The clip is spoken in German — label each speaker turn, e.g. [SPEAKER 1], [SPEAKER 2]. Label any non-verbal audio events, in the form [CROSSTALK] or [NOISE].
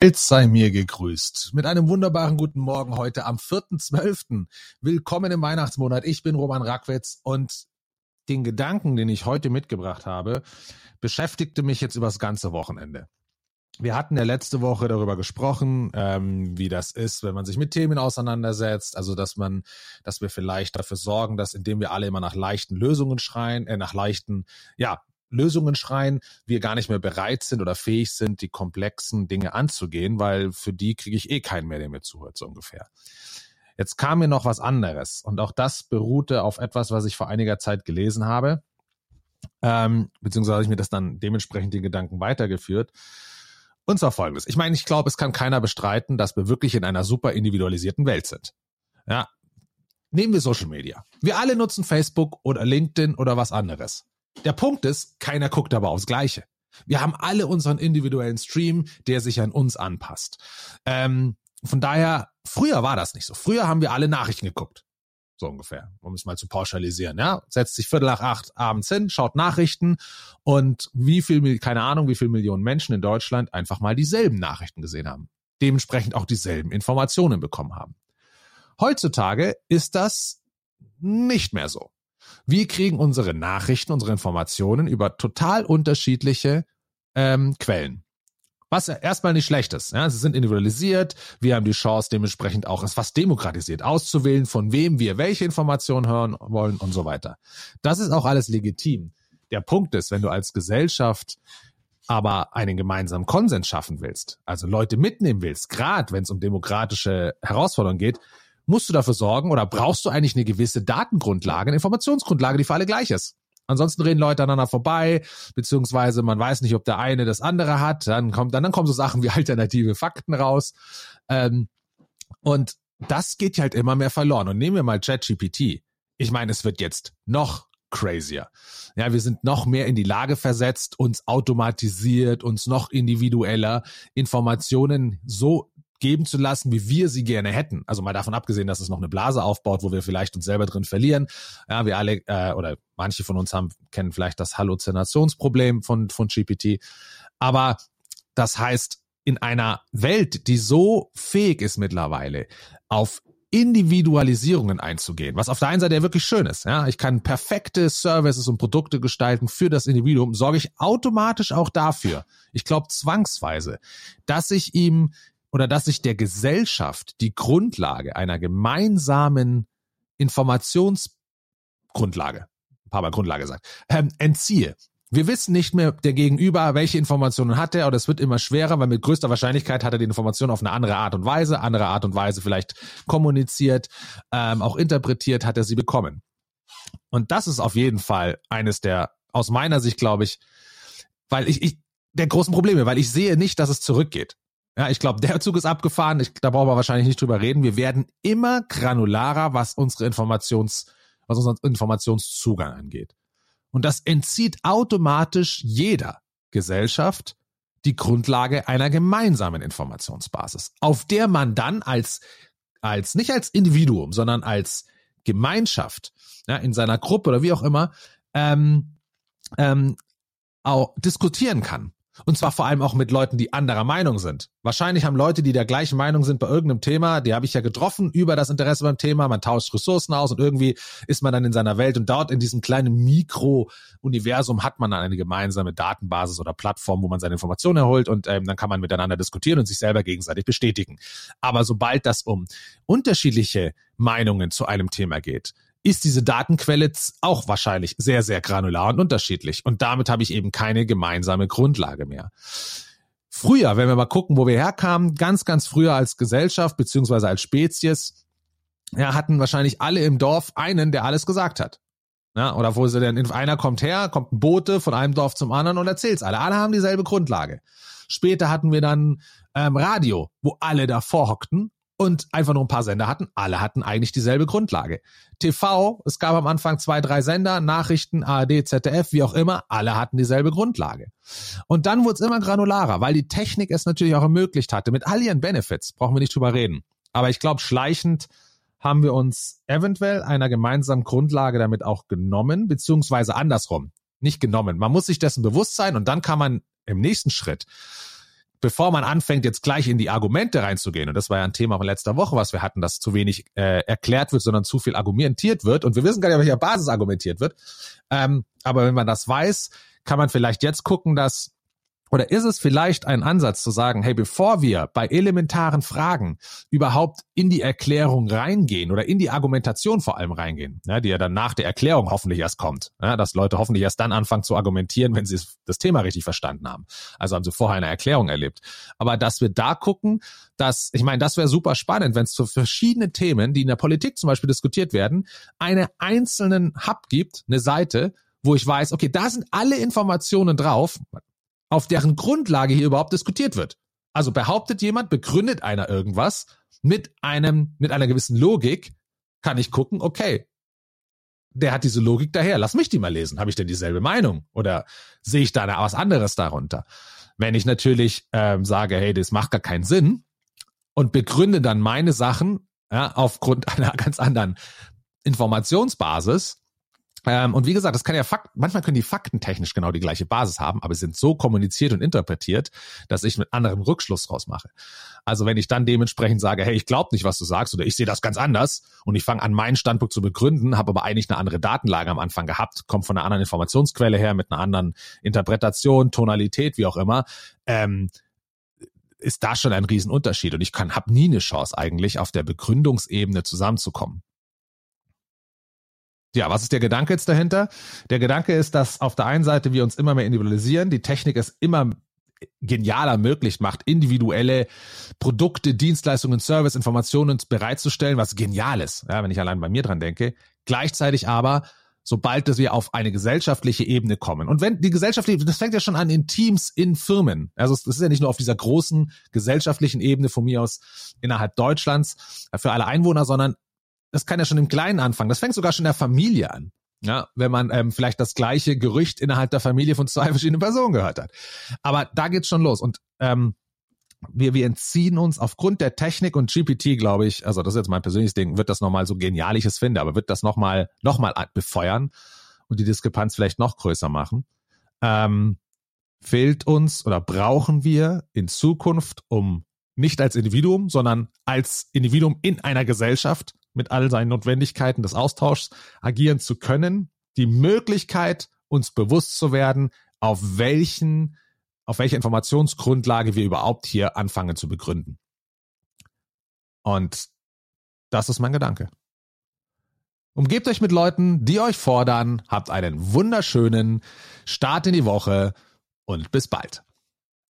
[SPEAKER 1] Welt sei mir gegrüßt. Mit einem wunderbaren guten Morgen heute am 4.12. Willkommen im Weihnachtsmonat. Ich bin Roman Rackwitz und den Gedanken, den ich heute mitgebracht habe, beschäftigte mich jetzt über das ganze Wochenende. Wir hatten ja letzte Woche darüber gesprochen, ähm, wie das ist, wenn man sich mit Themen auseinandersetzt. Also, dass man, dass wir vielleicht dafür sorgen, dass indem wir alle immer nach leichten Lösungen schreien, äh, nach leichten, ja, Lösungen schreien, wir gar nicht mehr bereit sind oder fähig sind, die komplexen Dinge anzugehen, weil für die kriege ich eh keinen mehr, der mir zuhört, so ungefähr. Jetzt kam mir noch was anderes und auch das beruhte auf etwas, was ich vor einiger Zeit gelesen habe, ähm, beziehungsweise habe ich mir das dann dementsprechend die Gedanken weitergeführt. Und zwar folgendes. Ich meine, ich glaube, es kann keiner bestreiten, dass wir wirklich in einer super individualisierten Welt sind. Ja. Nehmen wir Social Media. Wir alle nutzen Facebook oder LinkedIn oder was anderes. Der Punkt ist, keiner guckt aber aufs Gleiche. Wir haben alle unseren individuellen Stream, der sich an uns anpasst. Ähm, von daher, früher war das nicht so. Früher haben wir alle Nachrichten geguckt. So ungefähr, um es mal zu pauschalisieren. Ja, setzt sich Viertel nach acht abends hin, schaut Nachrichten und wie viel, keine Ahnung, wie viele Millionen Menschen in Deutschland einfach mal dieselben Nachrichten gesehen haben. Dementsprechend auch dieselben Informationen bekommen haben. Heutzutage ist das nicht mehr so. Wir kriegen unsere Nachrichten, unsere Informationen über total unterschiedliche ähm, Quellen. Was erstmal nicht schlecht ist. Ja, sie sind individualisiert. Wir haben die Chance, dementsprechend auch es fast demokratisiert auszuwählen, von wem wir welche Informationen hören wollen und so weiter. Das ist auch alles legitim. Der Punkt ist, wenn du als Gesellschaft aber einen gemeinsamen Konsens schaffen willst, also Leute mitnehmen willst, gerade wenn es um demokratische Herausforderungen geht, musst du dafür sorgen oder brauchst du eigentlich eine gewisse Datengrundlage, eine Informationsgrundlage, die für alle gleich ist. Ansonsten reden Leute aneinander vorbei, beziehungsweise man weiß nicht, ob der eine das andere hat. Dann kommt, dann, dann kommen so Sachen wie [LAUGHS] alternative Fakten raus. Ähm, und das geht halt immer mehr verloren. Und nehmen wir mal ChatGPT. Ich meine, es wird jetzt noch crazier. Ja, wir sind noch mehr in die Lage versetzt, uns automatisiert, uns noch individueller Informationen so geben zu lassen, wie wir sie gerne hätten. Also mal davon abgesehen, dass es noch eine Blase aufbaut, wo wir vielleicht uns selber drin verlieren. Ja, wir alle äh, oder manche von uns haben kennen vielleicht das Halluzinationsproblem von von GPT. Aber das heißt, in einer Welt, die so fähig ist mittlerweile, auf Individualisierungen einzugehen, was auf der einen Seite ja wirklich schön ist. Ja, ich kann perfekte Services und Produkte gestalten für das Individuum, sorge ich automatisch auch dafür. Ich glaube zwangsweise, dass ich ihm oder dass sich der Gesellschaft die Grundlage einer gemeinsamen Informationsgrundlage, ein paar Mal Grundlage sagt, ähm, entziehe. Wir wissen nicht mehr der Gegenüber, welche Informationen hat er, oder es wird immer schwerer, weil mit größter Wahrscheinlichkeit hat er die Information auf eine andere Art und Weise, andere Art und Weise vielleicht kommuniziert, ähm, auch interpretiert, hat er sie bekommen. Und das ist auf jeden Fall eines der, aus meiner Sicht glaube ich, weil ich, ich, der großen Probleme, weil ich sehe nicht, dass es zurückgeht. Ja, ich glaube, der Zug ist abgefahren. Ich, da brauchen wir wahrscheinlich nicht drüber reden. Wir werden immer granularer, was unsere Informations, was unseren Informationszugang angeht. Und das entzieht automatisch jeder Gesellschaft die Grundlage einer gemeinsamen Informationsbasis, auf der man dann als, als, nicht als Individuum, sondern als Gemeinschaft, ja, in seiner Gruppe oder wie auch immer, ähm, ähm, auch diskutieren kann. Und zwar vor allem auch mit Leuten, die anderer Meinung sind. Wahrscheinlich haben Leute, die der gleichen Meinung sind bei irgendeinem Thema, die habe ich ja getroffen über das Interesse beim Thema. Man tauscht Ressourcen aus und irgendwie ist man dann in seiner Welt und dort in diesem kleinen Mikro-Universum hat man dann eine gemeinsame Datenbasis oder Plattform, wo man seine Informationen erholt und ähm, dann kann man miteinander diskutieren und sich selber gegenseitig bestätigen. Aber sobald das um unterschiedliche Meinungen zu einem Thema geht, ist diese Datenquelle auch wahrscheinlich sehr, sehr granular und unterschiedlich. Und damit habe ich eben keine gemeinsame Grundlage mehr. Früher, wenn wir mal gucken, wo wir herkamen, ganz, ganz früher als Gesellschaft beziehungsweise als Spezies, ja, hatten wahrscheinlich alle im Dorf einen, der alles gesagt hat. Ja, oder wo sie denn, einer kommt her, kommt ein Bote von einem Dorf zum anderen und erzählt's alle. Alle haben dieselbe Grundlage. Später hatten wir dann ähm, Radio, wo alle davor hockten und einfach nur ein paar Sender hatten. Alle hatten eigentlich dieselbe Grundlage. TV, es gab am Anfang zwei, drei Sender, Nachrichten, ARD, ZDF, wie auch immer, alle hatten dieselbe Grundlage. Und dann wurde es immer granularer, weil die Technik es natürlich auch ermöglicht hatte. Mit all ihren Benefits brauchen wir nicht drüber reden. Aber ich glaube, schleichend haben wir uns eventuell einer gemeinsamen Grundlage damit auch genommen, beziehungsweise andersrum, nicht genommen. Man muss sich dessen bewusst sein und dann kann man im nächsten Schritt bevor man anfängt, jetzt gleich in die Argumente reinzugehen, und das war ja ein Thema von letzter Woche, was wir hatten, dass zu wenig äh, erklärt wird, sondern zu viel argumentiert wird, und wir wissen gar nicht, auf welcher Basis argumentiert wird. Ähm, aber wenn man das weiß, kann man vielleicht jetzt gucken, dass oder ist es vielleicht ein Ansatz zu sagen, hey, bevor wir bei elementaren Fragen überhaupt in die Erklärung reingehen oder in die Argumentation vor allem reingehen, ja, die ja dann nach der Erklärung hoffentlich erst kommt, ja, dass Leute hoffentlich erst dann anfangen zu argumentieren, wenn sie das Thema richtig verstanden haben. Also haben sie vorher eine Erklärung erlebt. Aber dass wir da gucken, dass, ich meine, das wäre super spannend, wenn es zu verschiedenen Themen, die in der Politik zum Beispiel diskutiert werden, eine einzelnen Hub gibt, eine Seite, wo ich weiß, okay, da sind alle Informationen drauf, auf deren Grundlage hier überhaupt diskutiert wird. Also behauptet jemand, begründet einer irgendwas mit einem, mit einer gewissen Logik, kann ich gucken, okay, der hat diese Logik daher, lass mich die mal lesen. Habe ich denn dieselbe Meinung? Oder sehe ich da was anderes darunter? Wenn ich natürlich ähm, sage, hey, das macht gar keinen Sinn und begründe dann meine Sachen ja, aufgrund [LAUGHS] einer ganz anderen Informationsbasis, ähm, und wie gesagt, das kann ja Fakt, manchmal können die Fakten technisch genau die gleiche Basis haben, aber sind so kommuniziert und interpretiert, dass ich mit anderem Rückschluss draus mache. Also wenn ich dann dementsprechend sage, hey, ich glaube nicht, was du sagst, oder ich sehe das ganz anders und ich fange an, meinen Standpunkt zu begründen, habe aber eigentlich eine andere Datenlage am Anfang gehabt, kommt von einer anderen Informationsquelle her, mit einer anderen Interpretation, Tonalität, wie auch immer, ähm, ist da schon ein Riesenunterschied. Und ich kann, habe nie eine Chance eigentlich, auf der Begründungsebene zusammenzukommen. Ja, was ist der Gedanke jetzt dahinter? Der Gedanke ist, dass auf der einen Seite wir uns immer mehr individualisieren, die Technik es immer genialer möglich macht, individuelle Produkte, Dienstleistungen, Service, Informationen bereitzustellen, was genial ist, ja, wenn ich allein bei mir dran denke. Gleichzeitig aber, sobald wir auf eine gesellschaftliche Ebene kommen. Und wenn die gesellschaftliche, das fängt ja schon an in Teams, in Firmen. Also es ist ja nicht nur auf dieser großen gesellschaftlichen Ebene von mir aus innerhalb Deutschlands für alle Einwohner, sondern das kann ja schon im Kleinen anfangen. Das fängt sogar schon in der Familie an. Ja, wenn man ähm, vielleicht das gleiche Gerücht innerhalb der Familie von zwei [LAUGHS] verschiedenen Personen gehört hat. Aber da geht's schon los. Und ähm, wir, wir entziehen uns aufgrund der Technik und GPT, glaube ich, also das ist jetzt mein persönliches Ding, wird das nochmal so genial ich es finde, aber wird das nochmal noch mal befeuern und die Diskrepanz vielleicht noch größer machen. Ähm, fehlt uns oder brauchen wir in Zukunft, um nicht als Individuum, sondern als Individuum in einer Gesellschaft mit all seinen Notwendigkeiten des Austauschs agieren zu können, die Möglichkeit, uns bewusst zu werden, auf welchen, auf welche Informationsgrundlage wir überhaupt hier anfangen zu begründen. Und das ist mein Gedanke. Umgebt euch mit Leuten, die euch fordern, habt einen wunderschönen Start in die Woche und bis bald.